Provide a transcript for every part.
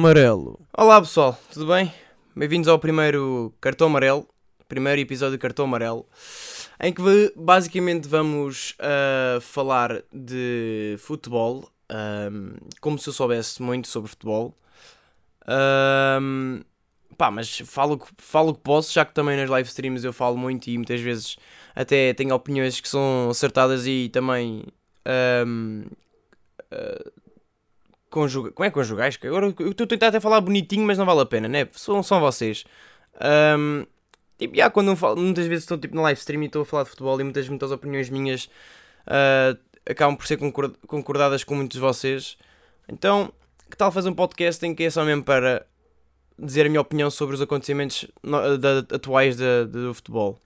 amarelo. Olá pessoal, tudo bem? Bem-vindos ao primeiro Cartão Amarelo, primeiro episódio de Cartão Amarelo, em que basicamente vamos uh, falar de futebol, um, como se eu soubesse muito sobre futebol. Um, pá, mas falo, falo que posso, já que também nas live streams eu falo muito e muitas vezes até tenho opiniões que são acertadas e também. Um, conjuga... Como é conjugais? Agora eu estou a tentar até falar bonitinho, mas não vale a pena, né? São, são vocês. Um, tipo, quando falo, muitas vezes estou tipo, na live stream e estou a falar de futebol e muitas, muitas opiniões minhas uh, acabam por ser concordadas com muitos de vocês. Então, que tal fazer um podcast em que é só mesmo para dizer a minha opinião sobre os acontecimentos atuais do futebol?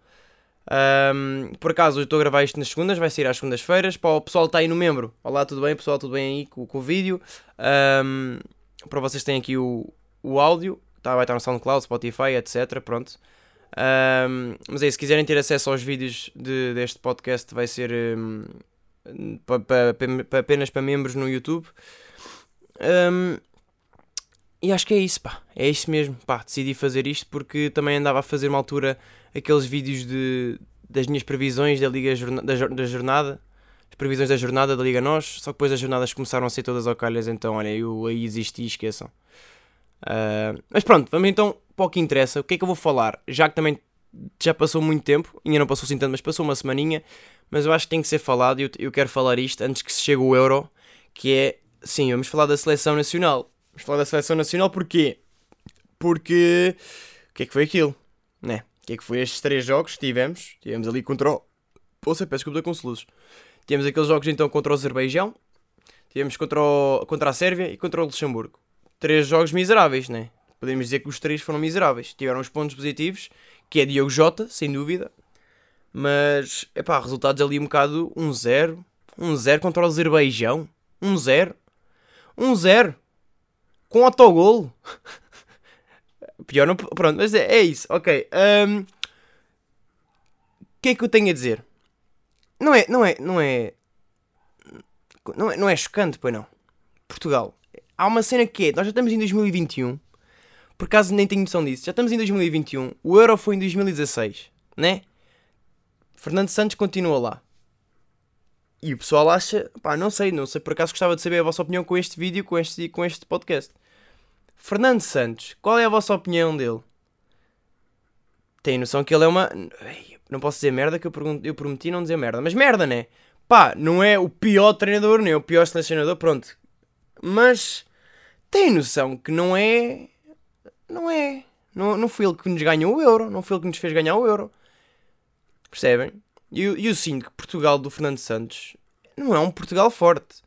Um, por acaso, eu estou a gravar isto nas segundas, vai sair às segundas-feiras. Para o pessoal que está aí no membro, olá, tudo bem? Pessoal, tudo bem aí com, com o vídeo? Um, para vocês têm aqui o, o áudio, tá, vai estar no SoundCloud, Spotify, etc. Pronto. Um, mas aí, se quiserem ter acesso aos vídeos de, deste podcast, vai ser pa, pa, pa, apenas para membros no YouTube. Um, e acho que é isso, pá. É isso mesmo, pá. Decidi fazer isto porque também andava a fazer uma altura aqueles vídeos de, das minhas previsões da Liga da, da Jornada, as previsões da jornada da Liga Nós, só que depois as jornadas começaram a ser todas ao calhas, então olha, eu aí existi, esqueçam. Uh, mas pronto, vamos então para o que interessa. O que é que eu vou falar? Já que também já passou muito tempo, ainda não passou assim tanto, mas passou uma semaninha, mas eu acho que tem que ser falado e eu, eu quero falar isto antes que se chegue o Euro, que é, sim, vamos falar da Seleção Nacional. Vamos falar da Seleção Nacional porquê? Porque, o que é que foi aquilo, né? que é que foi estes três jogos que tivemos. Tivemos ali contra o. Poxa, peço desculpa com soluços. Tivemos aqueles jogos então contra o Azerbaijão, tivemos contra, o... contra a Sérvia e contra o Luxemburgo. Três jogos miseráveis, né? Podemos dizer que os três foram miseráveis. Tiveram os pontos positivos, que é Diogo Jota, sem dúvida. Mas, epá, resultados ali um bocado 1-0. 1-0 contra o Azerbaijão. 1-0. 1-0. Com autogolo. Pior não. Pronto, mas é, é isso. Ok. O um, que é que eu tenho a dizer? Não é. Não é. Não é. Não é, não é chocante, pois não. Portugal. Há uma cena que é. Nós já estamos em 2021. Por acaso nem tenho noção disso. Já estamos em 2021. O Euro foi em 2016. Né? Fernando Santos continua lá. E o pessoal acha. Pá, não sei. Não sei. Por acaso gostava de saber a vossa opinião com este vídeo, com este, com este podcast. Fernando Santos, qual é a vossa opinião dele? Tem noção que ele é uma. Não posso dizer merda que eu, pergunto, eu prometi não dizer merda, mas merda, né? Pá, não é o pior treinador, nem o pior selecionador, pronto. Mas tem noção que não é. Não é. Não, não foi ele que nos ganhou o euro, não foi ele que nos fez ganhar o euro. Percebem? E eu, eu sinto que Portugal do Fernando Santos não é um Portugal forte.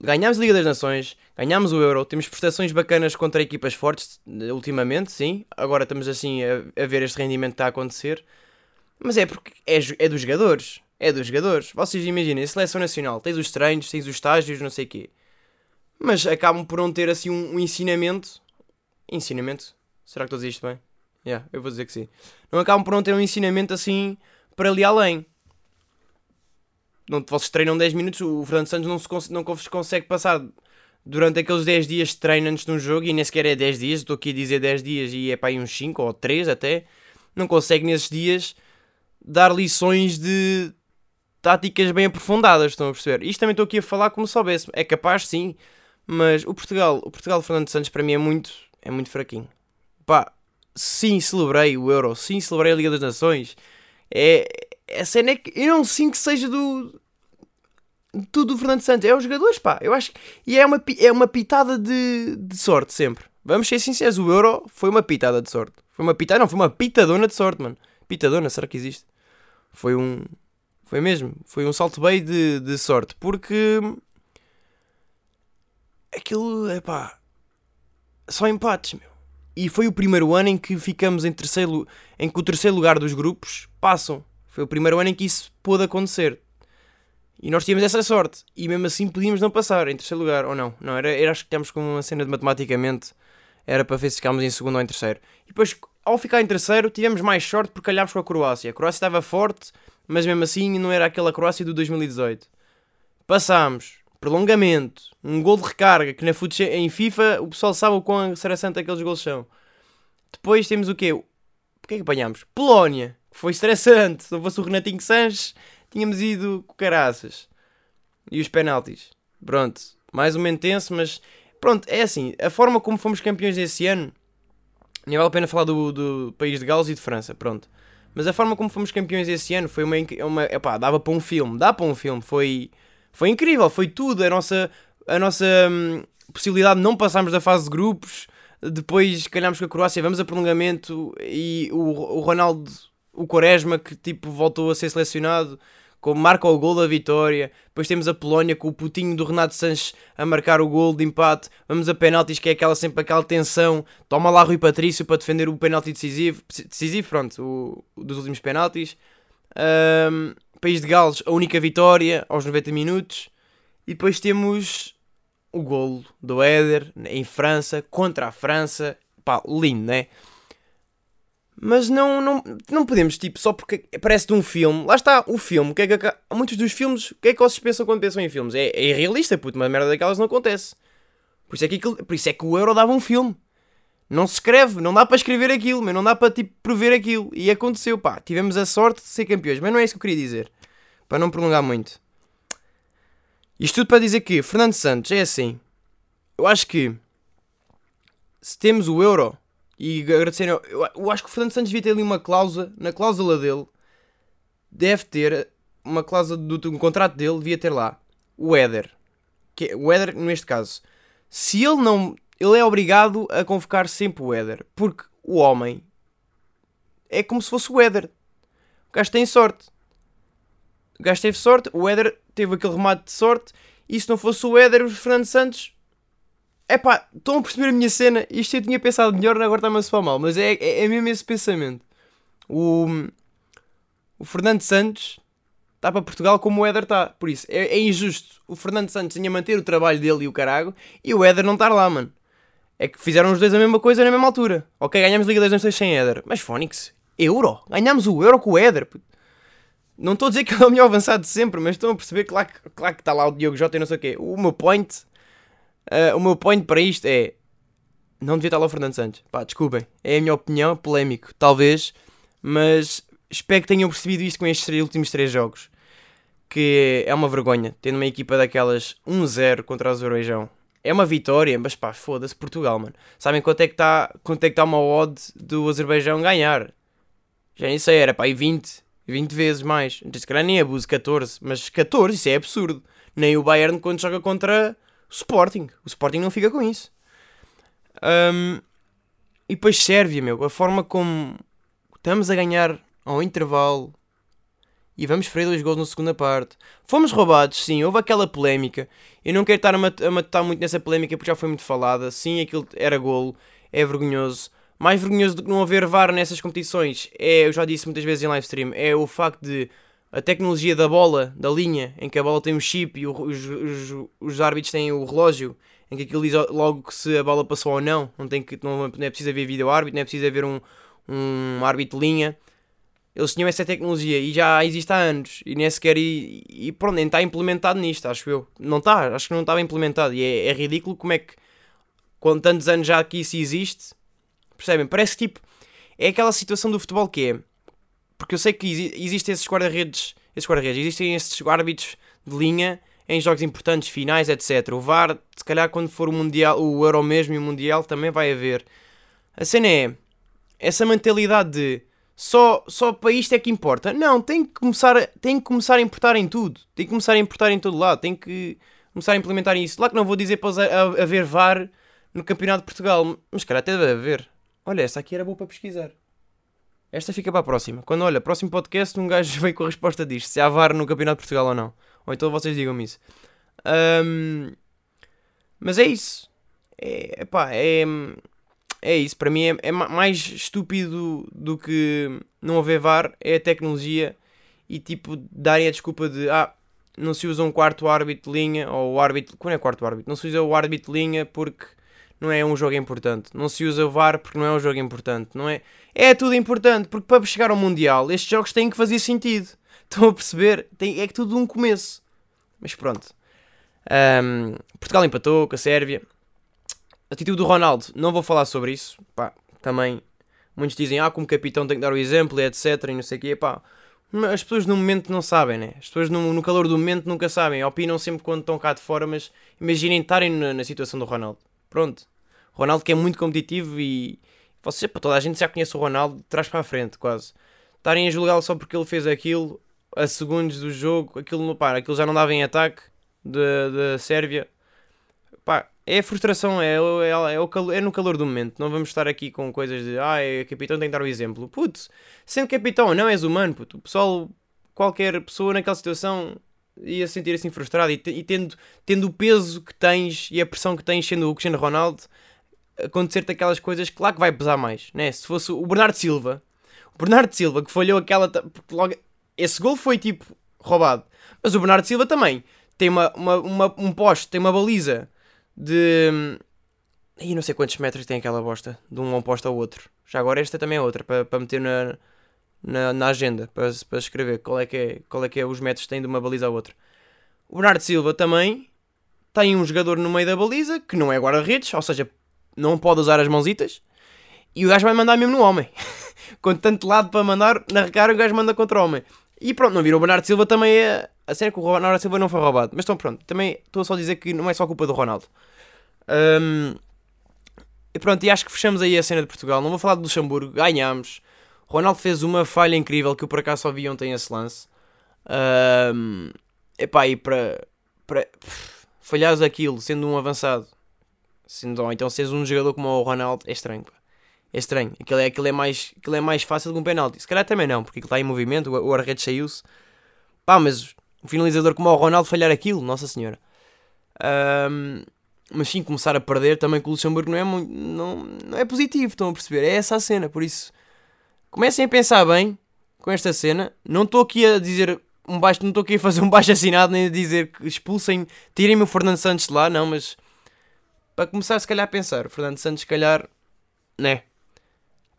Ganhámos a Liga das Nações, ganhámos o Euro, temos prestações bacanas contra equipas fortes ultimamente, sim. Agora estamos assim a, a ver este rendimento que está a acontecer. Mas é porque é, é dos jogadores. É dos jogadores. Vocês imaginem, seleção nacional, tens os treinos, tens os estágios, não sei o quê. Mas acabam por não ter assim um, um ensinamento. Ensinamento? Será que estou a dizer isto bem? Yeah, eu vou dizer que sim. Não acabam por não ter um ensinamento assim para ali além não, vocês treinam 10 minutos, o Fernando Santos não, se, não consegue passar durante aqueles 10 dias de treino antes de um jogo, e nem sequer é 10 dias, estou aqui a dizer 10 dias e é para aí uns 5 ou 3 até, não consegue nesses dias dar lições de táticas bem aprofundadas, estão a perceber? Isto também estou aqui a falar como soubesse, é capaz sim, mas o Portugal, o Portugal Fernando Santos para mim é muito, é muito fraquinho. Pá, sim, celebrei o Euro, sim, celebrei a Liga das Nações, é, a cena é que eu não sinto que seja do. Tudo do Fernando Santos. É os jogadores, pá. Eu acho E é uma, é uma pitada de, de sorte sempre. Vamos ser sinceros, o Euro foi uma pitada de sorte. Foi uma pitada, não, foi uma pitadona de sorte, mano. Pitadona, será que existe? Foi um. Foi mesmo. Foi um salto bem de, de sorte. Porque. Aquilo, é pá. Só empates, meu. E foi o primeiro ano em que ficamos em terceiro. em que o terceiro lugar dos grupos passam. Foi o primeiro ano em que isso pôde acontecer. E nós tínhamos essa sorte. E mesmo assim podíamos não passar em terceiro lugar, ou não. Não, era, era acho que temos como uma cena de matematicamente. Era para ver se ficámos em segundo ou em terceiro. E depois, ao ficar em terceiro, tivemos mais sorte porque calhámos com a Croácia. A Croácia estava forte, mas mesmo assim não era aquela Croácia do 2018. Passámos. prolongamento, um gol de recarga, que na fute em FIFA o pessoal sabe o quão interessante aqueles gols são. Depois temos o quê? O que é que apanhámos? Polónia, foi estressante. Se não fosse o Renatinho Sanches, tínhamos ido com caraças. E os penaltis. Pronto, mais ou menos tenso, mas pronto, é assim. A forma como fomos campeões esse ano, nem vale a pena falar do, do país de Gales e de França, pronto. Mas a forma como fomos campeões esse ano foi uma. uma epá, dava para um filme, dá para um filme. Foi, foi incrível, foi tudo. A nossa, a nossa hum, possibilidade de não passarmos da fase de grupos. Depois calhámos com a Croácia, vamos a prolongamento e o, o Ronaldo, o Quaresma, que tipo voltou a ser selecionado como marca o gol da vitória. Depois temos a Polónia com o putinho do Renato Sanches a marcar o gol de empate. Vamos a penaltis, que é aquela sempre aquela tensão. Toma lá Rui Patrício para defender o penalti decisivo. Decisivo, pronto, o, dos últimos penaltis. Um, País de Gales, a única vitória aos 90 minutos. E depois temos o golo do Éder em França, contra a França. Pá, lindo, né? Mas não, não, não podemos, tipo, só porque parece de um filme. Lá está, o filme. Que é que, muitos dos filmes, o que é que vocês pensam quando pensam em filmes? É, é irrealista, puto, uma merda daquelas não acontece. Por isso, é que por isso é que o Euro dava um filme. Não se escreve, não dá para escrever aquilo, mas não dá para, tipo, prever aquilo. E aconteceu, pá, tivemos a sorte de ser campeões. Mas não é isso que eu queria dizer. Para não prolongar muito. Isto tudo para dizer que Fernando Santos é assim. Eu acho que se temos o Euro e agradecer. Eu, eu acho que o Fernando Santos devia ter ali uma cláusula, na cláusula dele, deve ter uma cláusula do, do contrato dele, devia ter lá o Éder. Que, é, o Éder, neste caso, se ele não. Ele é obrigado a convocar sempre o Éder, porque o homem é como se fosse o Éder. O gajo tem sorte. O gajo teve sorte, o Éder teve aquele remate de sorte, e se não fosse o Éder, o Fernando Santos é estão a perceber a minha cena? Isto eu tinha pensado melhor, agora está-me a soar mal, mas é, é, é mesmo esse pensamento. O, o Fernando Santos está para Portugal como o Éder está. Por isso, é, é, injusto o Fernando Santos tinha manter o trabalho dele e o carago e o Éder não estar lá, mano. É que fizeram os dois a mesma coisa na mesma altura. Ok, ganhamos Liga das Nações sem Éder. Mas Fónix, Euro. Ganhámos o Euro com o Éder. Não estou a dizer que é o melhor avançado de sempre, mas estão a perceber que claro que está lá o Diogo Jota e não sei o quê. O meu point Uh, o meu point para isto é. Não devia estar lá o Fernando Santos. Pá, desculpem. É a minha opinião, polémico, talvez. Mas espero que tenham percebido isto com estes últimos três jogos. Que é uma vergonha. Tendo uma equipa daquelas 1-0 contra o Azerbaijão. É uma vitória, mas pá, foda-se Portugal, mano. Sabem quanto é que está é que tá uma odd do Azerbaijão ganhar? Já nem sei, era pá, e 20. 20 vezes mais. Se calhar nem abuso, 14. Mas 14, isso é absurdo. Nem o Bayern quando joga contra Sporting. O Sporting não fica com isso. Um, e depois Sérvia, meu. A forma como estamos a ganhar ao intervalo e vamos freio dois gols na segunda parte. Fomos roubados, sim, houve aquela polémica. Eu não quero estar a, mat a matar muito nessa polémica porque já foi muito falada. Sim, aquilo era golo, é vergonhoso. Mais vergonhoso do que não haver VAR nessas competições é, eu já disse muitas vezes em live stream, é o facto de a tecnologia da bola, da linha, em que a bola tem um chip e os, os, os árbitros têm o relógio, em que aquilo diz logo que se a bola passou ou não, não, tem que, não, não é preciso haver vídeo árbitro, não é preciso haver um, um árbitro de linha. Eles tinham essa tecnologia e já existe há anos e nem sequer e, e pronto, nem está implementado nisto, acho eu. Não está, acho que não estava implementado e é, é ridículo como é que com tantos anos já que isso existe, percebem? Parece que tipo, é aquela situação do futebol que é porque eu sei que existem esses guarda-redes, esses guarda-redes, existem esses árbitros de linha em jogos importantes, finais, etc. O VAR, se calhar quando for o Mundial, o Euro mesmo e o Mundial também vai haver. A cena é essa mentalidade de só, só para isto é que importa. Não, tem que começar, tem que começar a importar em tudo. Tem que começar a importar em todo lado. Tem que começar a implementar isso. Lá que não vou dizer para haver VAR no Campeonato de Portugal, mas cara até deve haver. Olha, essa aqui era boa para pesquisar. Esta fica para a próxima. Quando olha, próximo podcast, um gajo vem com a resposta disto: se há VAR no Campeonato de Portugal ou não. Ou então vocês digam-me isso. Um, mas é isso. É, epá, é, é isso. Para mim é, é mais estúpido do que não haver VAR é a tecnologia e tipo darem a desculpa de ah, não se usa um quarto árbitro linha ou o árbitro. Quando é quarto árbitro? Não se usa o árbitro linha porque não é um jogo importante. Não se usa o VAR porque não é um jogo importante. Não é, é tudo importante porque para chegar ao Mundial estes jogos têm que fazer sentido. Estão a perceber? Tem, é que tudo um começo. Mas pronto. Um, Portugal empatou com a Sérvia. Atitude do Ronaldo, não vou falar sobre isso. Pá, também muitos dizem, ah, como capitão tem que dar o exemplo, etc. E não sei o quê. Pá, as pessoas no momento não sabem, né? As pessoas no, no, calor do momento nunca sabem. Opinam sempre quando estão cá de fora, mas imaginem estarem na, na situação do Ronaldo. Pronto. Ronaldo que é muito competitivo e vocês, para toda a gente já conhece o Ronaldo, traz para a frente, quase. Estarem a julgá-lo só porque ele fez aquilo a segundos do jogo, aquilo, para aquilo já não dava em ataque da Sérvia. Pá, é a frustração, é, é, é, o é no calor do momento. Não vamos estar aqui com coisas de ah, é capitão tem que dar o exemplo. Putz, sendo capitão não és humano, puto. O pessoal, qualquer pessoa naquela situação ia sentir assim frustrado e, e, tendo, tendo o peso que tens e a pressão que tens sendo o Cristiano Ronaldo, acontecer-te aquelas coisas, claro que vai pesar mais, né? Se fosse o Bernardo Silva, o Bernardo Silva que falhou aquela. Logo, esse gol foi tipo roubado, mas o Bernardo Silva também tem uma, uma, uma um poste, tem uma baliza de. E não sei quantos metros tem aquela bosta, de um posto ao outro. Já agora esta também é outra, para, para meter na, na, na agenda, para, para escrever qual é, que é, qual é que é os metros que tem de uma baliza à outra. O Bernardo Silva também tem um jogador no meio da baliza, que não é guarda-redes, ou seja, não pode usar as mãozitas, e o gajo vai mandar mesmo no homem. Com tanto lado para mandar, na recarga o gajo manda contra o homem. E pronto, não viram o Bernardo Silva também é. A cena que o Bernardo Silva não foi roubado. Mas então pronto, também estou a só dizer que não é só culpa do Ronaldo. Um, e pronto, e acho que fechamos aí a cena de Portugal. Não vou falar de Luxemburgo, ganhámos. Ronaldo fez uma falha incrível que eu por acaso só vi ontem esse lance. Um, epá, e para, para falhares aquilo sendo um avançado, sendo, ou então seres um jogador como o Ronaldo, é estranho. Pá. É estranho. Aquilo é, aquilo, é mais, aquilo é mais fácil que um penalti. Se calhar também não, porque aquilo está em movimento, o, o arrete saiu-se. Pá, mas um finalizador como o Ronaldo falhar aquilo, Nossa Senhora. Um, mas sim, começar a perder também com o Luxemburgo não é, muito, não, não é positivo, estão a perceber? É essa a cena, por isso comecem a pensar bem com esta cena. Não estou aqui a dizer um baixo, não estou aqui a fazer um baixo assinado nem a dizer que expulsem, tirem-me o Fernando Santos de lá, não, mas para começar se calhar a pensar, o Fernando Santos se calhar, né,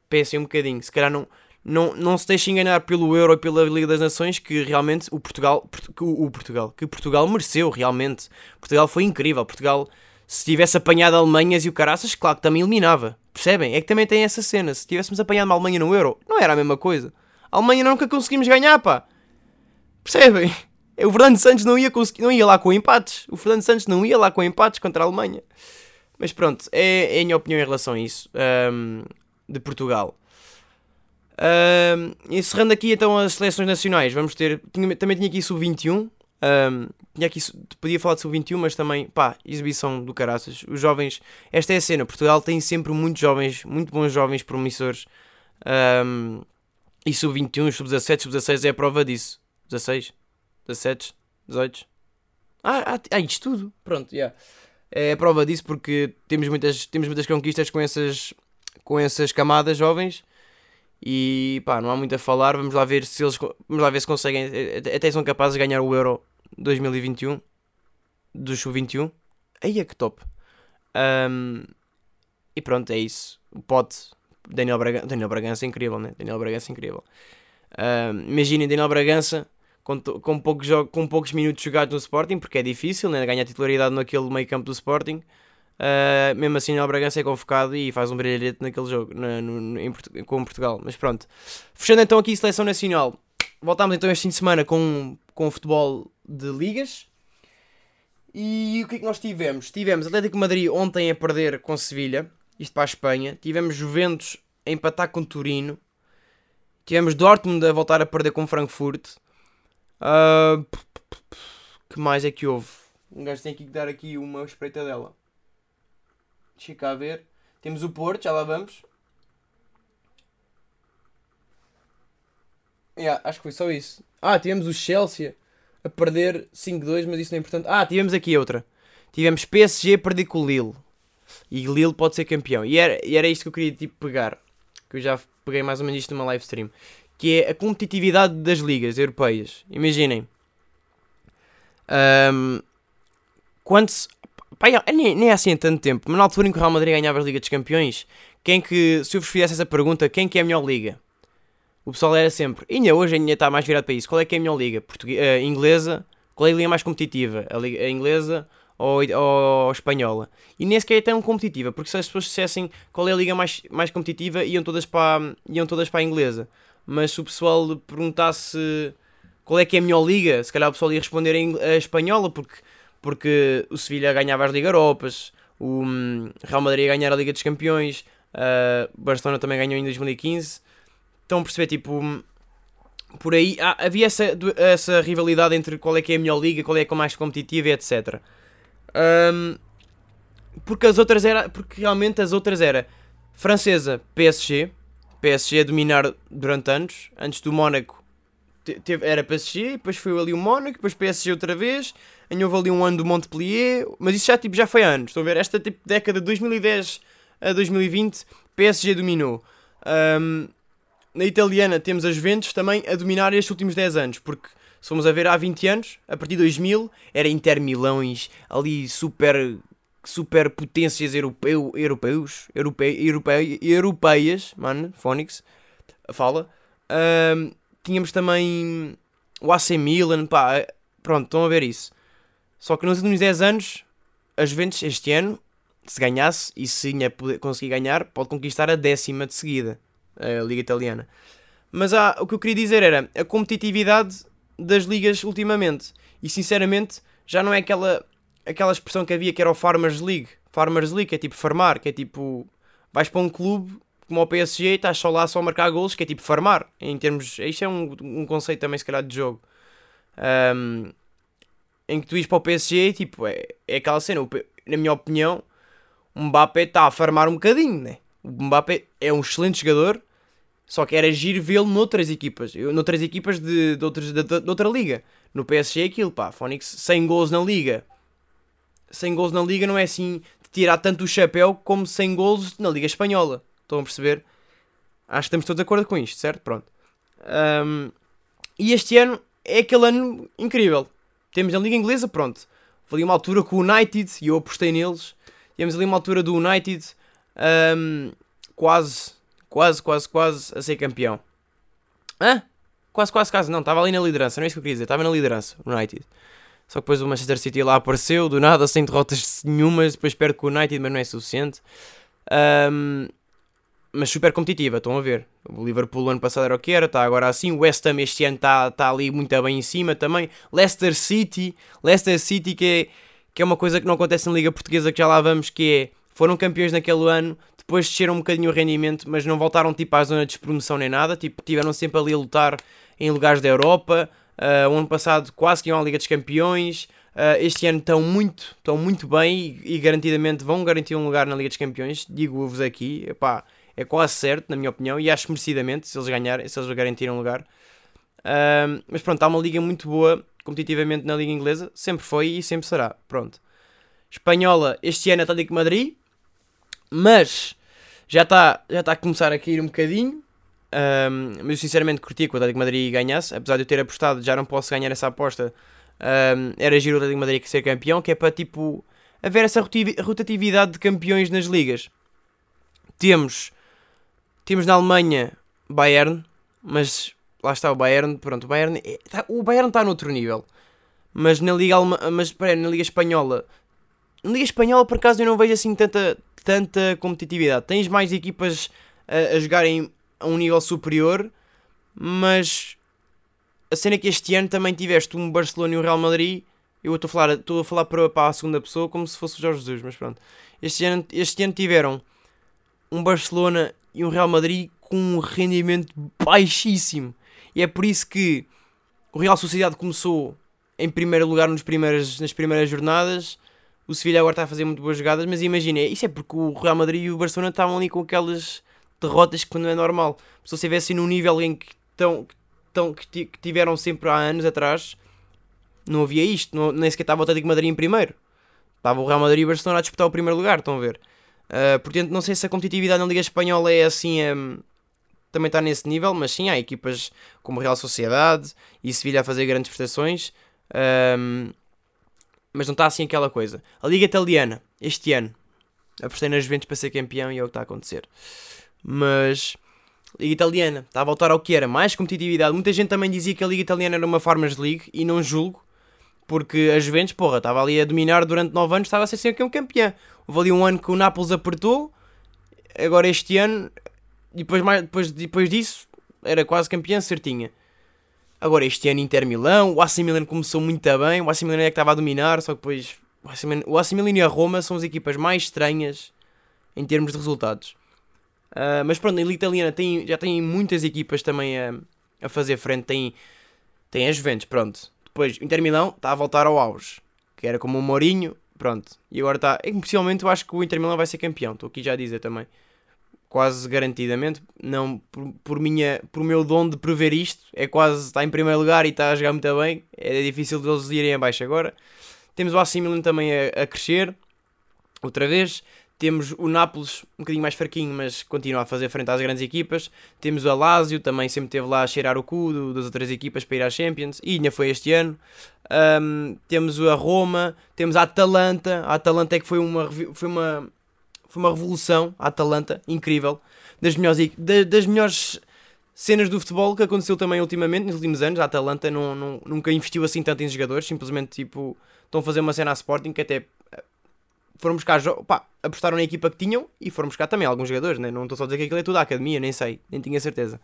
pensem um bocadinho, se calhar não, não, não se deixem enganar pelo Euro e pela Liga das Nações que realmente o Portugal, o Portugal, que Portugal mereceu realmente, Portugal foi incrível, Portugal se tivesse apanhado Alemanhas e o caraças, claro que também eliminava. Percebem? É que também tem essa cena. Se tivéssemos apanhado uma Alemanha no Euro, não era a mesma coisa. A Alemanha nunca conseguimos ganhar, pá. Percebem? O Fernando Santos não ia, conseguir, não ia lá com empates. O Fernando Santos não ia lá com empates contra a Alemanha. Mas pronto, é, é a minha opinião em relação a isso. Um, de Portugal. Um, encerrando aqui então as seleções nacionais, vamos ter. Tinha, também tinha aqui sub-21. Um, tinha aqui, podia falar de sub-21, mas também, pá, exibição do caraças. Os jovens, esta é a cena. Portugal tem sempre muitos jovens, muito bons jovens promissores. Um, e sub-21, sub-17, sub-16 é a prova disso. 16, 17, 18. Ah, ah, isto tudo. Pronto, já. Yeah. É a prova disso porque temos muitas, temos muitas conquistas com essas, com essas camadas jovens. E pá, não há muito a falar. Vamos lá ver se eles vamos lá ver se conseguem. Até são capazes de ganhar o Euro 2021 do Sub-21. Aí é que top. Um, e pronto, é isso. O pote, Daniel Bragança. Daniel Bragança é incrível, né? Daniel Bragança é incrível. Um, imaginem Daniel Bragança com, com, poucos com poucos minutos jogados no Sporting, porque é difícil né? ganhar titularidade naquele meio campo do Sporting. Uh, mesmo assim, o Bragança é convocado e faz um brilharete naquele jogo na, no, em, com Portugal. Mas pronto, fechando então aqui a seleção nacional, voltámos então este fim de semana com, com futebol de ligas. E o que é que nós tivemos? Tivemos Atlético Madrid ontem a perder com Sevilha, isto para a Espanha. Tivemos Juventus a empatar com Turino. Tivemos Dortmund a voltar a perder com Frankfurt. Uh, que mais é que houve? Um gajo tem que dar aqui uma espreita dela. Deixa cá ver. Temos o Porto, já lá vamos. Yeah, acho que foi só isso. Ah, tivemos o Chelsea a perder 5-2, mas isso não é importante. Ah, tivemos aqui outra. Tivemos PSG a perder com o Lille. E Lille pode ser campeão. E era, e era isto que eu queria tipo, pegar. Que eu já peguei mais ou menos isto numa live stream. Que é a competitividade das ligas europeias. Imaginem. Um, quando se, Pá, nem, nem é assim há tanto tempo, mas na altura em que o Real Madrid ganhava as Ligas dos Campeões, quem que, se eu vos fizesse essa pergunta, quem que é a melhor liga? O pessoal era sempre, e ainda hoje ainda está mais virado para isso, qual é que é a melhor liga? Portuguesa, uh, inglesa, qual é a liga mais competitiva? A, liga, a inglesa ou, ou, a espanhola? E nem sequer é tão competitiva, porque se as pessoas dissessem qual é a liga mais, mais competitiva, iam todas, para, iam todas para a inglesa. Mas se o pessoal perguntasse qual é que é a melhor liga, se calhar o pessoal ia responder a espanhola, porque, porque o Sevilha ganhava as Liga Europas, o hum, Real Madrid ganhar a Liga dos Campeões, uh, Barcelona também ganhou em 2015. Estão a perceber, tipo, por aí ah, havia essa, essa rivalidade entre qual é que é a melhor liga, qual é que é a mais competitiva, etc. Um, porque as outras era, porque realmente as outras era francesa, PSG, PSG a dominar durante anos, antes do Mónaco teve, era PSG, depois foi ali o Mónaco, depois PSG outra vez, aí houve ali um ano do Montpellier, mas isso já, tipo, já foi anos, estão a ver? Esta tipo, década de 2010 a 2020, PSG dominou. Um, na italiana temos as Juventus também a dominar estes últimos 10 anos, porque se formos a ver há 20 anos, a partir de 2000, era Inter Milões, ali super super potências europeu, europeus, europe, europe, europeias, mano, Phonics, fala. Um, tínhamos também o AC Milan, pá, pronto, estão a ver isso. Só que nos últimos 10 anos, as Juventus este ano, se ganhasse, e se conseguir ganhar, pode conquistar a décima de seguida a Liga Italiana. Mas há, o que eu queria dizer era a competitividade das ligas ultimamente. E sinceramente, já não é aquela, aquela expressão que havia que era o Farmers League. Farmers League, que é tipo farmar, que é tipo. Vais para um clube como o PSG e estás só lá só a marcar golos, que é tipo farmar. Em termos. Isto é um, um conceito também, se calhar, de jogo. Um, em que tu ires para o PSG, tipo, é, é aquela cena. Na minha opinião, o Mbappé está a farmar um bocadinho, né? O Mbappé é um excelente jogador, só que era giro vê-lo noutras equipas. Noutras equipas de, de, outros, de, de, outra liga. No PSG é aquilo, pá. Fónix 100 gols na liga. 100 gols na liga não é assim de tirar tanto o chapéu como 100 gols na liga espanhola. Estão a perceber? Acho que estamos todos de acordo com isto, certo? Pronto. Um, e este ano é aquele ano incrível. Temos a Liga Inglesa, pronto. Foi ali uma altura com o United e eu apostei neles. Temos ali uma altura do United um, quase, quase, quase, quase a ser campeão. Hã? Quase, quase, quase. Não, estava ali na liderança, não é isso que eu queria dizer. Estava na liderança, United. Só que depois o Manchester City lá apareceu, do nada, sem derrotas nenhumas. Depois perde com o United, mas não é suficiente. Um, mas super competitiva, estão a ver. O Liverpool ano passado era o que era, está agora assim. O West Ham este ano está tá ali muito bem em cima também. Leicester City, Leicester City que é, que é uma coisa que não acontece na Liga Portuguesa, que já lá vamos, que é foram campeões naquele ano, depois desceram um bocadinho o rendimento, mas não voltaram tipo à zona de despromoção nem nada, tipo, tiveram sempre ali a lutar em lugares da Europa. Uh, o ano passado quase que iam à Liga dos Campeões. Uh, este ano estão muito, estão muito bem e, e, garantidamente vão garantir um lugar na Liga dos Campeões. Digo-vos aqui, epá, é quase certo, na minha opinião, e acho merecidamente se eles ganharem, se eles garantirem um lugar. Uh, mas pronto, há uma liga muito boa competitivamente na Liga Inglesa, sempre foi e sempre será. Pronto. Espanhola, este ano é Atlético Madrid, mas já está já tá a começar a cair um bocadinho. Um, mas eu sinceramente curti que o Atlético Madrid ganhasse, apesar de eu ter apostado, já não posso ganhar essa aposta. Um, era giro o Atlético Madrid ser campeão, que é para tipo haver essa rotatividade de campeões nas ligas. Temos temos na Alemanha Bayern, mas lá está o Bayern, pronto, o Bayern, é, tá, o Bayern está noutro nível. Mas na Liga Alema, mas pera, na Liga Espanhola, na Liga Espanhola por acaso eu não vejo assim tanta tanta competitividade. Tens mais equipas a, a jogarem a um nível superior, mas a cena é que este ano também tiveste um Barcelona e um Real Madrid. Eu estou a falar, estou a falar para, para a segunda pessoa como se fosse o Jorge Jesus, mas pronto. Este ano, este ano tiveram um Barcelona e um Real Madrid com um rendimento baixíssimo. E é por isso que o Real Sociedade começou em primeiro lugar nos primeiras, nas primeiras jornadas o Sevilha agora está a fazer muito boas jogadas, mas imagina, isso é porque o Real Madrid e o Barcelona estavam ali com aquelas derrotas que não é normal. Se você estivessem num nível em que, tão, tão, que, tiveram sempre há anos atrás, não havia isto, não, nem sequer estava o Atlético Madrid em primeiro. Estava o Real Madrid e o Barcelona a disputar o primeiro lugar, estão a ver? Uh, portanto, não sei se a competitividade na Liga Espanhola é assim, um, também está nesse nível, mas sim, há equipas como Real Sociedade e Sevilha a fazer grandes prestações. Um, mas não está assim aquela coisa. A Liga Italiana, este ano, apostei nas Juventus para ser campeão e é o que está a acontecer. Mas a Liga Italiana está a voltar ao que era, mais competitividade. Muita gente também dizia que a Liga Italiana era uma Farmers League e não julgo, Porque a Juventus, porra, estava ali a dominar durante 9 anos, estava a ser sempre um campeão. Houve ali um ano que o Nápoles apertou, agora este ano, depois, mais, depois, depois disso, era quase campeão certinha. Agora este ano Inter Milão, o AC Milan começou muito bem, o AC Milan é que estava a dominar, só que depois o AC, Milan, o AC Milan e a Roma são as equipas mais estranhas em termos de resultados. Uh, mas pronto, a Liga Italiana tem, já tem muitas equipas também a, a fazer frente. Tem, tem a Juventus, pronto. Depois, o Inter Milão está a voltar ao auge, que era como o Mourinho, pronto. E agora está. Possivelmente eu acho que o Inter Milão vai ser campeão, estou aqui já a dizer também. Quase garantidamente, não por, por, minha, por meu dom de prever isto, é quase está em primeiro lugar e está a jogar muito bem. É difícil deles irem abaixo agora. Temos o AC também a, a crescer, outra vez. Temos o Nápoles um bocadinho mais fraquinho, mas continua a fazer frente às grandes equipas. Temos o Alásio, também sempre teve lá a cheirar o cu do, das outras equipas para ir às Champions. E ainda foi este ano. Um, temos a Roma, temos a Atalanta. A Atalanta é que foi uma, foi uma, foi uma revolução. A Atalanta, incrível. Das melhores, das melhores cenas do futebol que aconteceu também ultimamente, nos últimos anos. A Atalanta não, não, nunca investiu assim tanto em jogadores. Simplesmente tipo, estão a fazer uma cena a Sporting que até foram buscar, pá, apostaram na equipa que tinham e foram buscar também alguns jogadores, né? não estou só a dizer que aquilo é tudo a academia, nem sei, nem tinha certeza.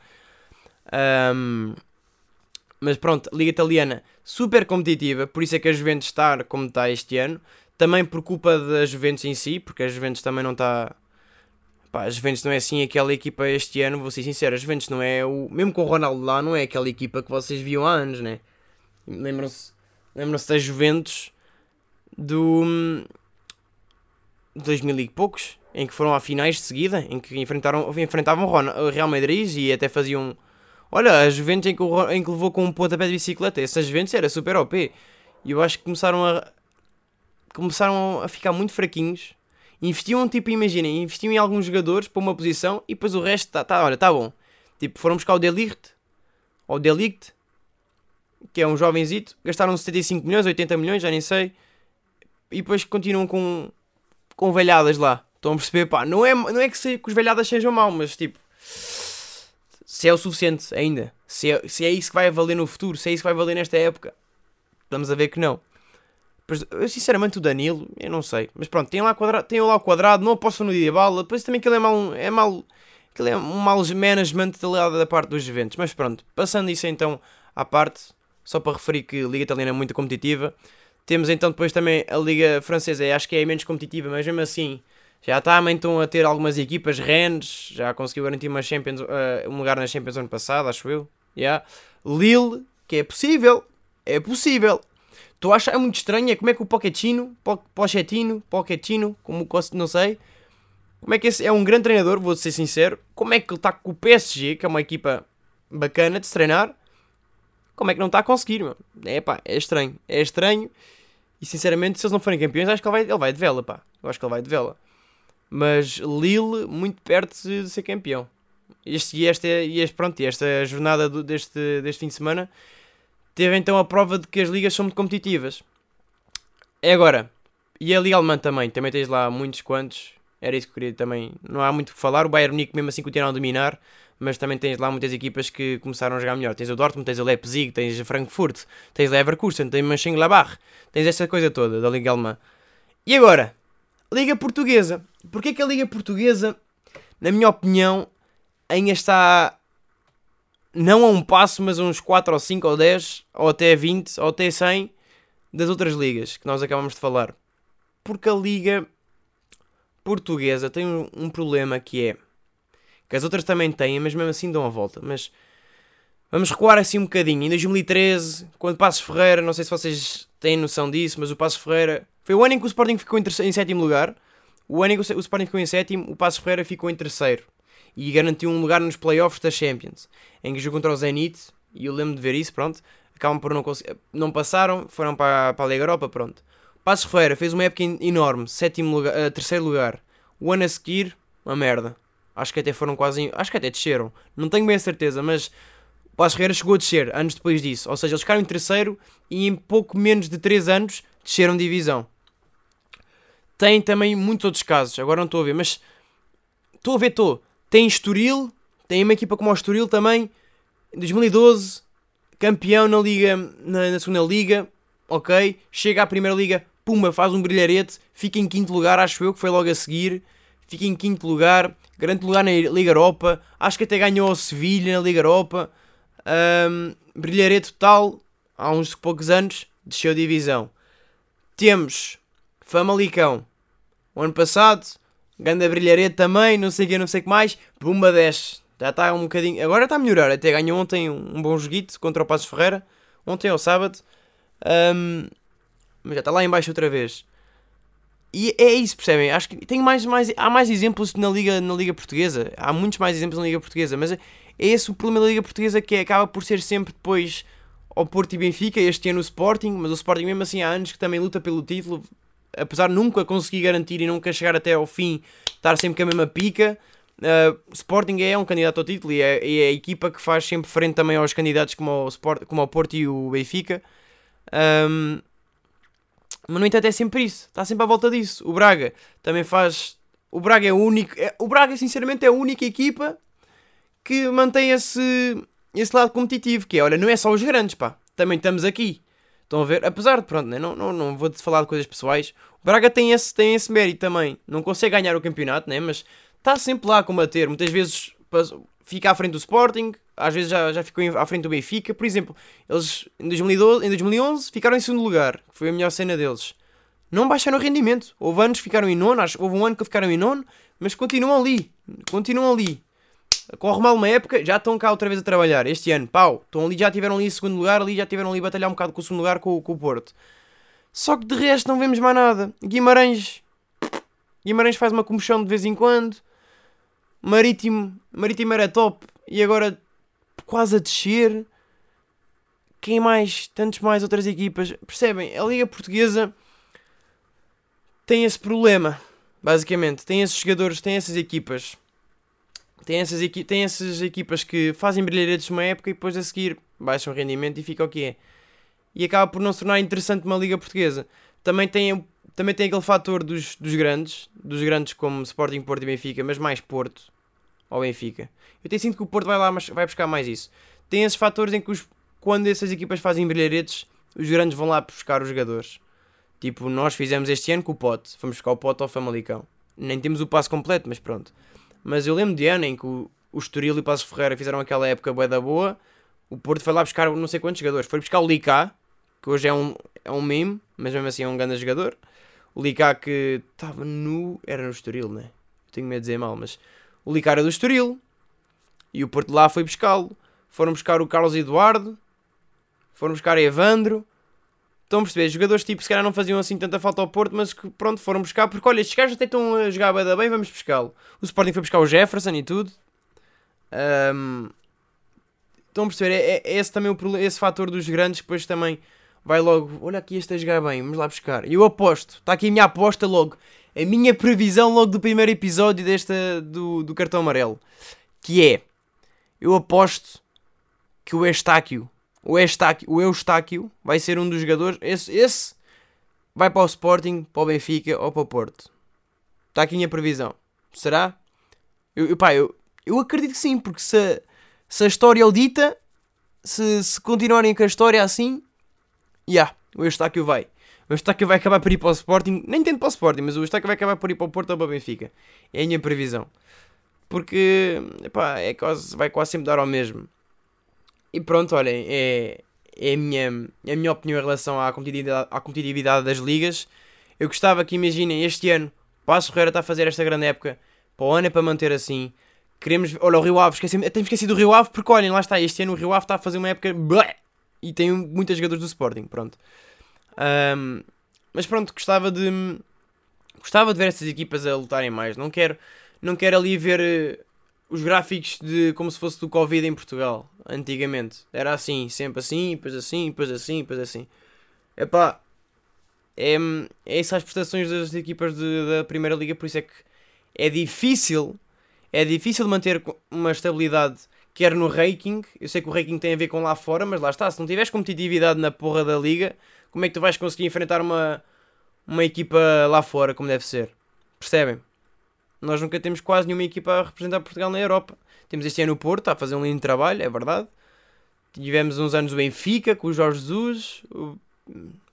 Um, mas pronto, Liga Italiana super competitiva, por isso é que a Juventus está como está este ano. Também por culpa da Juventus em si, porque a Juventus também não está. Pá, a Juventus não é assim aquela equipa este ano, vou ser sincero. A Juventus não é o. Mesmo com o Ronaldo lá, não é aquela equipa que vocês viam há anos, né? Lembram-se lembram-se da Juventus do 2000 e poucos, em que foram a finais de seguida, em que enfrentaram, enfrentavam o Real Madrid e até faziam. Olha, a Juventus em que, em que levou com um pontapé de bicicleta, essa Juventus era super OP. E eu acho que começaram a. começaram a ficar muito fraquinhos. Investiam, tipo, imaginem, investiam em alguns jogadores para uma posição e depois o resto tá, tá olha, tá bom. Tipo, foram buscar o Delict, ou Delict, que é um jovenzito, gastaram 75 milhões, 80 milhões, já nem sei, e depois continuam com com velhadas lá. Estão a perceber? Pá, não é, não é que, se, que os velhadas sejam mau, mas tipo. Se é o suficiente ainda. Se é, se é isso que vai valer no futuro. Se é isso que vai valer nesta época. Estamos a ver que não. Eu, sinceramente, o Danilo, eu não sei. Mas pronto, tem lá, quadra, tem lá o quadrado, não aposto no dia bala. Depois também que ele é mal. É mal que é um mau management da parte dos eventos. Mas pronto, passando isso então à parte, só para referir que a Liga Italiana é muito competitiva. Temos então depois também a Liga Francesa, acho que é menos competitiva, mas mesmo assim já está estão a ter algumas equipas. Rennes já conseguiu garantir uma Champions, uh, um lugar na Champions ano passado, acho eu. Yeah. Lille, que é possível, é possível. Estou a muito estranho é como é que o Pochettino, Pochettino, Pochettino, como não sei, como é que esse é um grande treinador, vou ser sincero, como é que ele está com o PSG, que é uma equipa bacana de se treinar, como é que não está a conseguir? É pá, é estranho. É estranho. E sinceramente, se eles não forem campeões, acho que ele vai, ele vai de vela, pá. Eu acho que ele vai de vela. Mas Lille, muito perto de ser campeão. Este, e, esta, e este, pronto, esta jornada do, deste, deste fim de semana teve então a prova de que as ligas são muito competitivas. É agora. E a Liga Alemã também. Também tens lá muitos quantos. Era isso que eu queria também. Não há muito o que falar. O Bayern Munique mesmo assim continua a dominar mas também tens lá muitas equipas que começaram a jogar melhor. Tens o Dortmund, tens o Leipzig, tens o Frankfurt, tens o Leverkusen, tens o Mönchengladbach, tens essa coisa toda da Liga Alemã. E agora, Liga Portuguesa. Porquê que a Liga Portuguesa, na minha opinião, ainda está não a um passo, mas uns 4 ou 5 ou 10, ou até 20, ou até 100 das outras ligas que nós acabamos de falar. Porque a Liga Portuguesa tem um problema que é que as outras também têm, mas mesmo assim dão a volta. Mas vamos recuar assim um bocadinho. Em 2013, quando Passos Ferreira, não sei se vocês têm noção disso, mas o Passos Ferreira foi o ano em que o Sporting ficou em, sétimo lugar. O ano em que o Sporting ficou em sétimo, o Passos Ferreira ficou em terceiro e garantiu um lugar nos playoffs da Champions, em que jogou contra o Zenit. E eu lembro de ver isso, pronto. Acabam por não conseguir, não passaram, foram para, para a Liga Europa, pronto. Passos Ferreira fez uma época enorme, sétimo lugar, uh, terceiro lugar. O ano a seguir, uma merda. Acho que até foram quase. Acho que até desceram. Não tenho bem a certeza, mas o Passo Ferreira chegou a descer anos depois disso. Ou seja, eles ficaram em terceiro e em pouco menos de 3 anos desceram divisão. Tem também muitos outros casos, agora não estou a ver, mas estou a ver, estou. Tem Estoril, tem uma equipa como o Estoril também, em 2012, campeão na Liga, na, na segunda Liga. ok, chega à Primeira Liga, pumba, faz um brilharete, fica em quinto lugar, acho eu, que foi logo a seguir, fica em quinto lugar, grande lugar na Liga Europa, acho que até ganhou o Sevilha na Liga Europa, um, total, há uns poucos anos, desceu divisão. Temos Famalicão, o ano passado, Ganda brilharete também, não sei o que, não sei o que mais. Pumba 10. Já está um bocadinho. Agora está a melhorar. Até ganhou ontem um, um bom joguito contra o Passos Ferreira. Ontem ao sábado. Um, mas já está lá embaixo outra vez. E é isso, percebem? Acho que tem mais, mais, há mais exemplos na Liga, na Liga Portuguesa. Há muitos mais exemplos na Liga Portuguesa. Mas é, esse o problema da Liga Portuguesa que é, acaba por ser sempre depois ao Porto e Benfica. Este ano o Sporting. Mas o Sporting, mesmo assim, há anos que também luta pelo título apesar de nunca conseguir garantir e nunca chegar até ao fim, estar sempre com a mesma pica, uh, Sporting é um candidato ao título e é, é, a equipa que faz sempre frente também aos candidatos como o, Sport, como o Porto e o Benfica. Um, mas no entanto é sempre isso, está sempre à volta disso. O Braga também faz. O Braga é o único. É, o Braga, sinceramente, é a única equipa que mantém esse, esse lado competitivo. Que é, olha, não é só os grandes, pá. Também estamos aqui. Estão a ver? Apesar de, pronto, né? não, não, não vou-te falar de coisas pessoais. O Braga tem esse, tem esse mérito também. Não consegue ganhar o campeonato, né? mas está sempre lá a combater. Muitas vezes fica à frente do Sporting, às vezes já, já ficou à frente do Benfica. Por exemplo, eles em, 2012, em 2011 ficaram em segundo lugar, que foi a melhor cena deles. Não baixaram o rendimento. Houve anos que ficaram em nono, acho, houve um ano que ficaram em nono, mas continuam ali. Continuam ali corre mal uma época, já estão cá outra vez a trabalhar. Este ano, pau, estão ali, já tiveram ali em segundo lugar, ali já tiveram ali a batalhar um bocado com o segundo lugar com, com o Porto. Só que de resto não vemos mais nada. Guimarães. Guimarães faz uma comoção de vez em quando. Marítimo. Marítimo era top. E agora quase a descer. Quem mais? Tantos mais outras equipas. Percebem? A Liga Portuguesa tem esse problema. Basicamente. Tem esses jogadores, tem essas equipas tem essas, equi tem essas equipas que fazem brilharetes uma época e depois a seguir baixam o rendimento e fica o que é. E acaba por não se tornar interessante uma liga portuguesa. Também tem, também tem aquele fator dos, dos grandes, dos grandes como Sporting, Porto e Benfica, mas mais Porto ou Benfica. Eu tenho sinto que o Porto vai lá, mas vai buscar mais isso. Tem esses fatores em que os, quando essas equipas fazem brilharetes, os grandes vão lá buscar os jogadores. Tipo, nós fizemos este ano com o Pote. Fomos buscar o Pote ao Famalicão. Nem temos o passo completo, mas pronto. Mas eu lembro de ano em que o, o Estoril e o Passo Ferreira fizeram aquela época bué da boa. O Porto foi lá buscar não sei quantos jogadores. Foi buscar o Licá, que hoje é um, é um meme, mas mesmo assim é um grande jogador. O Licá que estava no... Era no Estoril, né? Tenho medo de dizer mal, mas... O Licá era do Estoril. E o Porto lá foi buscá-lo. Foram buscar o Carlos Eduardo. Foram buscar Evandro. Estão a perceber? Jogadores tipo, se calhar não faziam assim tanta falta ao Porto, mas que pronto, foram buscar, porque olha, estes gajos até estão a jogar bem, vamos buscá-lo. O Sporting foi buscar o Jefferson e tudo. Um, estão a perceber? É, é, esse também o esse fator dos grandes que depois também vai logo, olha aqui este a jogar bem, vamos lá buscar. E eu aposto, está aqui a minha aposta logo, a minha previsão logo do primeiro episódio desta, do, do cartão amarelo, que é, eu aposto que o Estáquio o Eustáquio, o Eustáquio vai ser um dos jogadores. Esse, esse vai para o Sporting, para o Benfica ou para o Porto. Está aqui a minha previsão. Será? Eu, eu, pá, eu, eu acredito que sim, porque se, se a história é o dita, se, se continuarem com a história assim, já, yeah, o Eustáquio vai. O Eustáquio vai acabar por ir para o Sporting, nem tanto para o Sporting, mas o Eustáquio vai acabar por ir para o Porto ou para o Benfica. É a minha previsão. Porque, pá, é quase, vai quase sempre dar ao mesmo. E pronto, olhem, é, é a, minha, é a minha opinião em relação à competitividade, à competitividade das ligas. Eu gostava que, imaginem, este ano, Passo Ferreira está a fazer esta grande época, para o ano é para manter assim. Queremos, olha, o Rio Ave, esqueci, temos esquecido do Rio Ave, porque olhem, lá está, este ano o Rio Ave está a fazer uma época. E tem muitos jogadores do Sporting, pronto. Um, mas pronto, gostava de. Gostava de ver essas equipas a lutarem mais. Não quero, não quero ali ver os gráficos de como se fosse do Covid em Portugal, antigamente. Era assim, sempre assim, depois assim, depois assim, depois assim. Epá, é, é essas as prestações das equipas de, da Primeira Liga, por isso é que é difícil, é difícil manter uma estabilidade, quer no ranking, eu sei que o ranking tem a ver com lá fora, mas lá está, se não tiveres competitividade na porra da Liga, como é que tu vais conseguir enfrentar uma, uma equipa lá fora, como deve ser? Percebem? Nós nunca temos quase nenhuma equipa a representar Portugal na Europa. Temos este ano o Porto, a fazer um lindo trabalho, é verdade. Tivemos uns anos o Benfica, com o Jorge Jesus.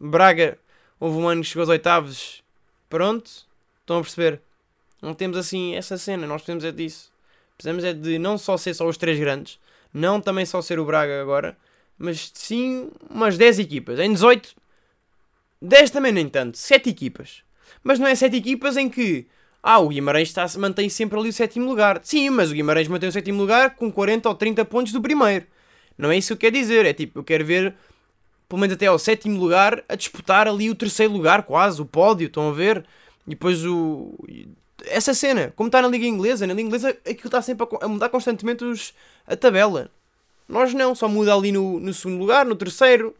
Braga, houve um ano que chegou aos oitavos, pronto, estão a perceber? Não temos assim essa cena, nós precisamos é disso. Precisamos é de não só ser só os três grandes, não também só ser o Braga agora, mas sim umas 10 equipas. Em 18, 10 também nem tanto, 7 equipas. Mas não é 7 equipas em que ah, o Guimarães está, mantém sempre ali o sétimo lugar. Sim, mas o Guimarães mantém o sétimo lugar com 40 ou 30 pontos do primeiro. Não é isso que eu quero dizer. É tipo, eu quero ver, pelo menos até ao sétimo lugar, a disputar ali o terceiro lugar, quase, o pódio. Estão a ver? E depois o. Essa cena, como está na Liga Inglesa, na Liga Inglesa aquilo está sempre a mudar constantemente os, a tabela. Nós não, só muda ali no, no segundo lugar, no terceiro.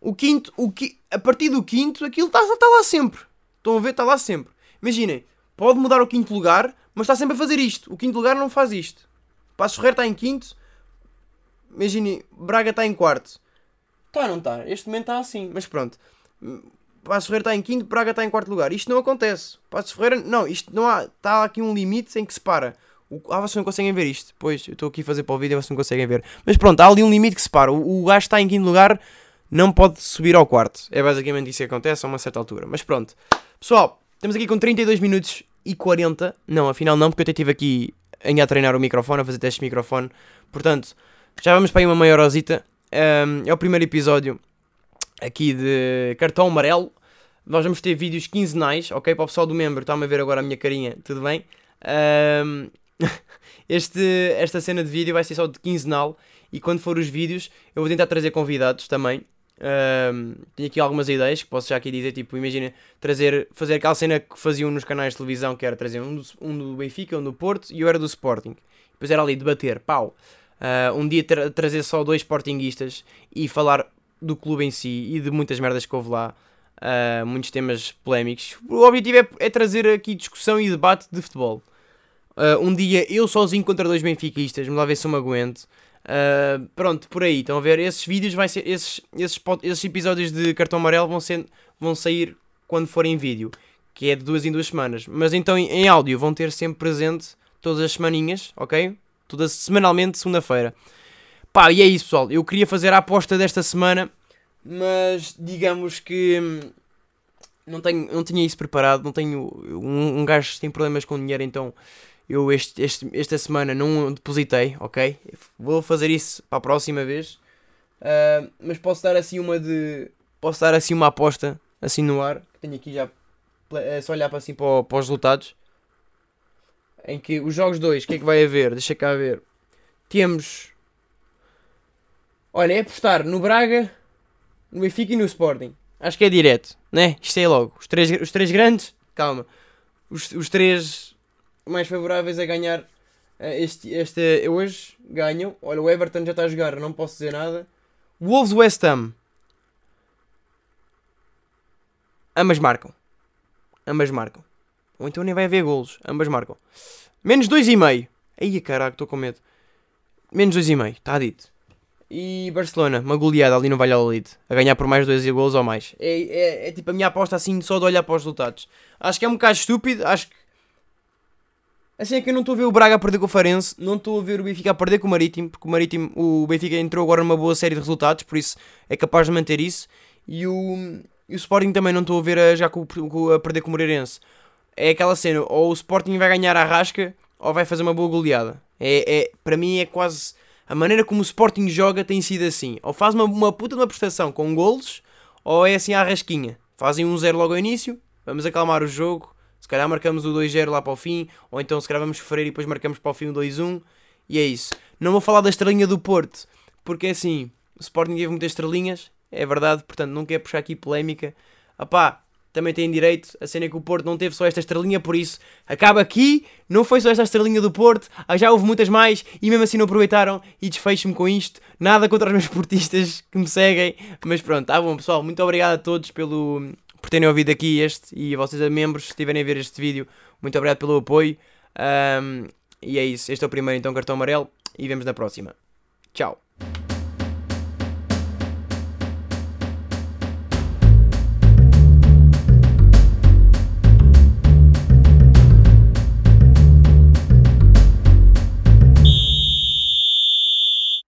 O quinto, o qui, a partir do quinto, aquilo está, está lá sempre. Estão a ver? Está lá sempre. Imaginem, pode mudar o quinto lugar, mas está sempre a fazer isto. O quinto lugar não faz isto. Passo Ferreira está em quinto. Imaginem, Braga está em quarto. Está, não está? Este momento está assim, mas pronto. Passo Ferreira está em quinto, Braga está em quarto lugar. Isto não acontece. Passo Ferreira, não, isto não há. Está aqui um limite em que se para. Ah, vocês não conseguem ver isto. Pois, eu estou aqui a fazer para o vídeo e vocês não conseguem ver. Mas pronto, há ali um limite que separa. O, o gajo está em quinto lugar, não pode subir ao quarto. É basicamente isso que acontece a uma certa altura. Mas pronto. Pessoal, estamos aqui com 32 minutos e 40. Não, afinal não, porque eu até estive aqui a treinar o microfone, a fazer testes de microfone. Portanto, já vamos para aí uma maior horosita. Um, é o primeiro episódio aqui de cartão amarelo. Nós vamos ter vídeos quinzenais, ok? Para o pessoal do membro, está-me a ver agora a minha carinha, tudo bem? Um, este, esta cena de vídeo vai ser só de quinzenal e quando for os vídeos eu vou tentar trazer convidados também. Um, tenho aqui algumas ideias que posso já aqui dizer, tipo, imagina trazer, fazer aquela cena que faziam nos canais de televisão, que era trazer um do, um do Benfica, um do Porto e eu era do Sporting. Depois era ali debater, pau. Uh, um dia tra trazer só dois Sportinguistas e falar do clube em si e de muitas merdas que houve lá. Uh, muitos temas polémicos. O objetivo é, é trazer aqui discussão e debate de futebol. Uh, um dia eu sozinho contra dois benfiquistas, me lá ver se eu me aguento. Uh, pronto, por aí, estão a ver? Esses vídeos, vai ser, esses, esses, esses episódios de cartão amarelo vão, ser, vão sair quando forem vídeo, que é de duas em duas semanas. Mas então em, em áudio vão ter sempre presente todas as semaninhas, ok? Todas semanalmente, segunda-feira. Pá, e é isso pessoal. Eu queria fazer a aposta desta semana, mas digamos que hum, não, tenho, não tinha isso preparado. Não tenho. Um, um gajo tem problemas com dinheiro, então eu este, este, esta semana não depositei, ok? Vou fazer isso para a próxima vez. Uh, mas posso dar assim uma de. Posso dar assim uma aposta assim no ar. Tenho aqui já. É só olhar para, assim, para, para os resultados. Em que os jogos 2, o que é que vai haver? Deixa cá ver. Temos. Olha, é apostar no Braga, no Benfica e no Sporting. Acho que é direto, né? Isto é logo. Os três, os três grandes, calma. Os, os três mais favoráveis a ganhar eh, este, este hoje ganham. Olha, o Everton já está a jogar, não posso dizer nada. Wolves West Ham. Ambas marcam. Ambas marcam. Ou então nem vai haver golos. Ambas marcam. Menos 2,5. Aí caraca, estou com medo. Menos 2,5. Está dito. E Barcelona, uma goleada ali no Valladolid. A ganhar por mais 2 golos ou mais. É, é, é, tipo a minha aposta assim só de olhar para os resultados. Acho que é um bocado estúpido. Acho que Assim é que eu não estou a ver o Braga perder com o Farense, não estou a ver o Benfica a perder com o Marítimo, porque o Marítimo, o Benfica entrou agora numa boa série de resultados, por isso é capaz de manter isso. E o, e o Sporting também não estou a ver a, já com, com, a perder com o Moreirense. É aquela cena, ou o Sporting vai ganhar a rasca, ou vai fazer uma boa goleada. É, é, para mim é quase... A maneira como o Sporting joga tem sido assim. Ou faz uma, uma puta de uma prestação com golos, ou é assim à rasquinha. Fazem um 0 logo ao início, vamos acalmar o jogo, se calhar marcamos o 2-0 lá para o fim, ou então se calhar vamos sofrer e depois marcamos para o fim o 2-1. E é isso. Não vou falar da estrelinha do Porto, porque é assim, o Sporting teve muitas estrelinhas, é verdade, portanto não quero puxar aqui polémica. Apá, também tem direito, a cena é que o Porto não teve só esta estrelinha, por isso acaba aqui, não foi só esta estrelinha do Porto, ah, já houve muitas mais e mesmo assim não aproveitaram e desfecho-me com isto. Nada contra os meus portistas que me seguem, mas pronto, tá bom pessoal, muito obrigado a todos pelo, por terem ouvido aqui este e vocês, membros, se estiverem a ver este vídeo, muito obrigado pelo apoio. Um, e é isso, este é o primeiro então cartão amarelo e vemos na próxima. Tchau.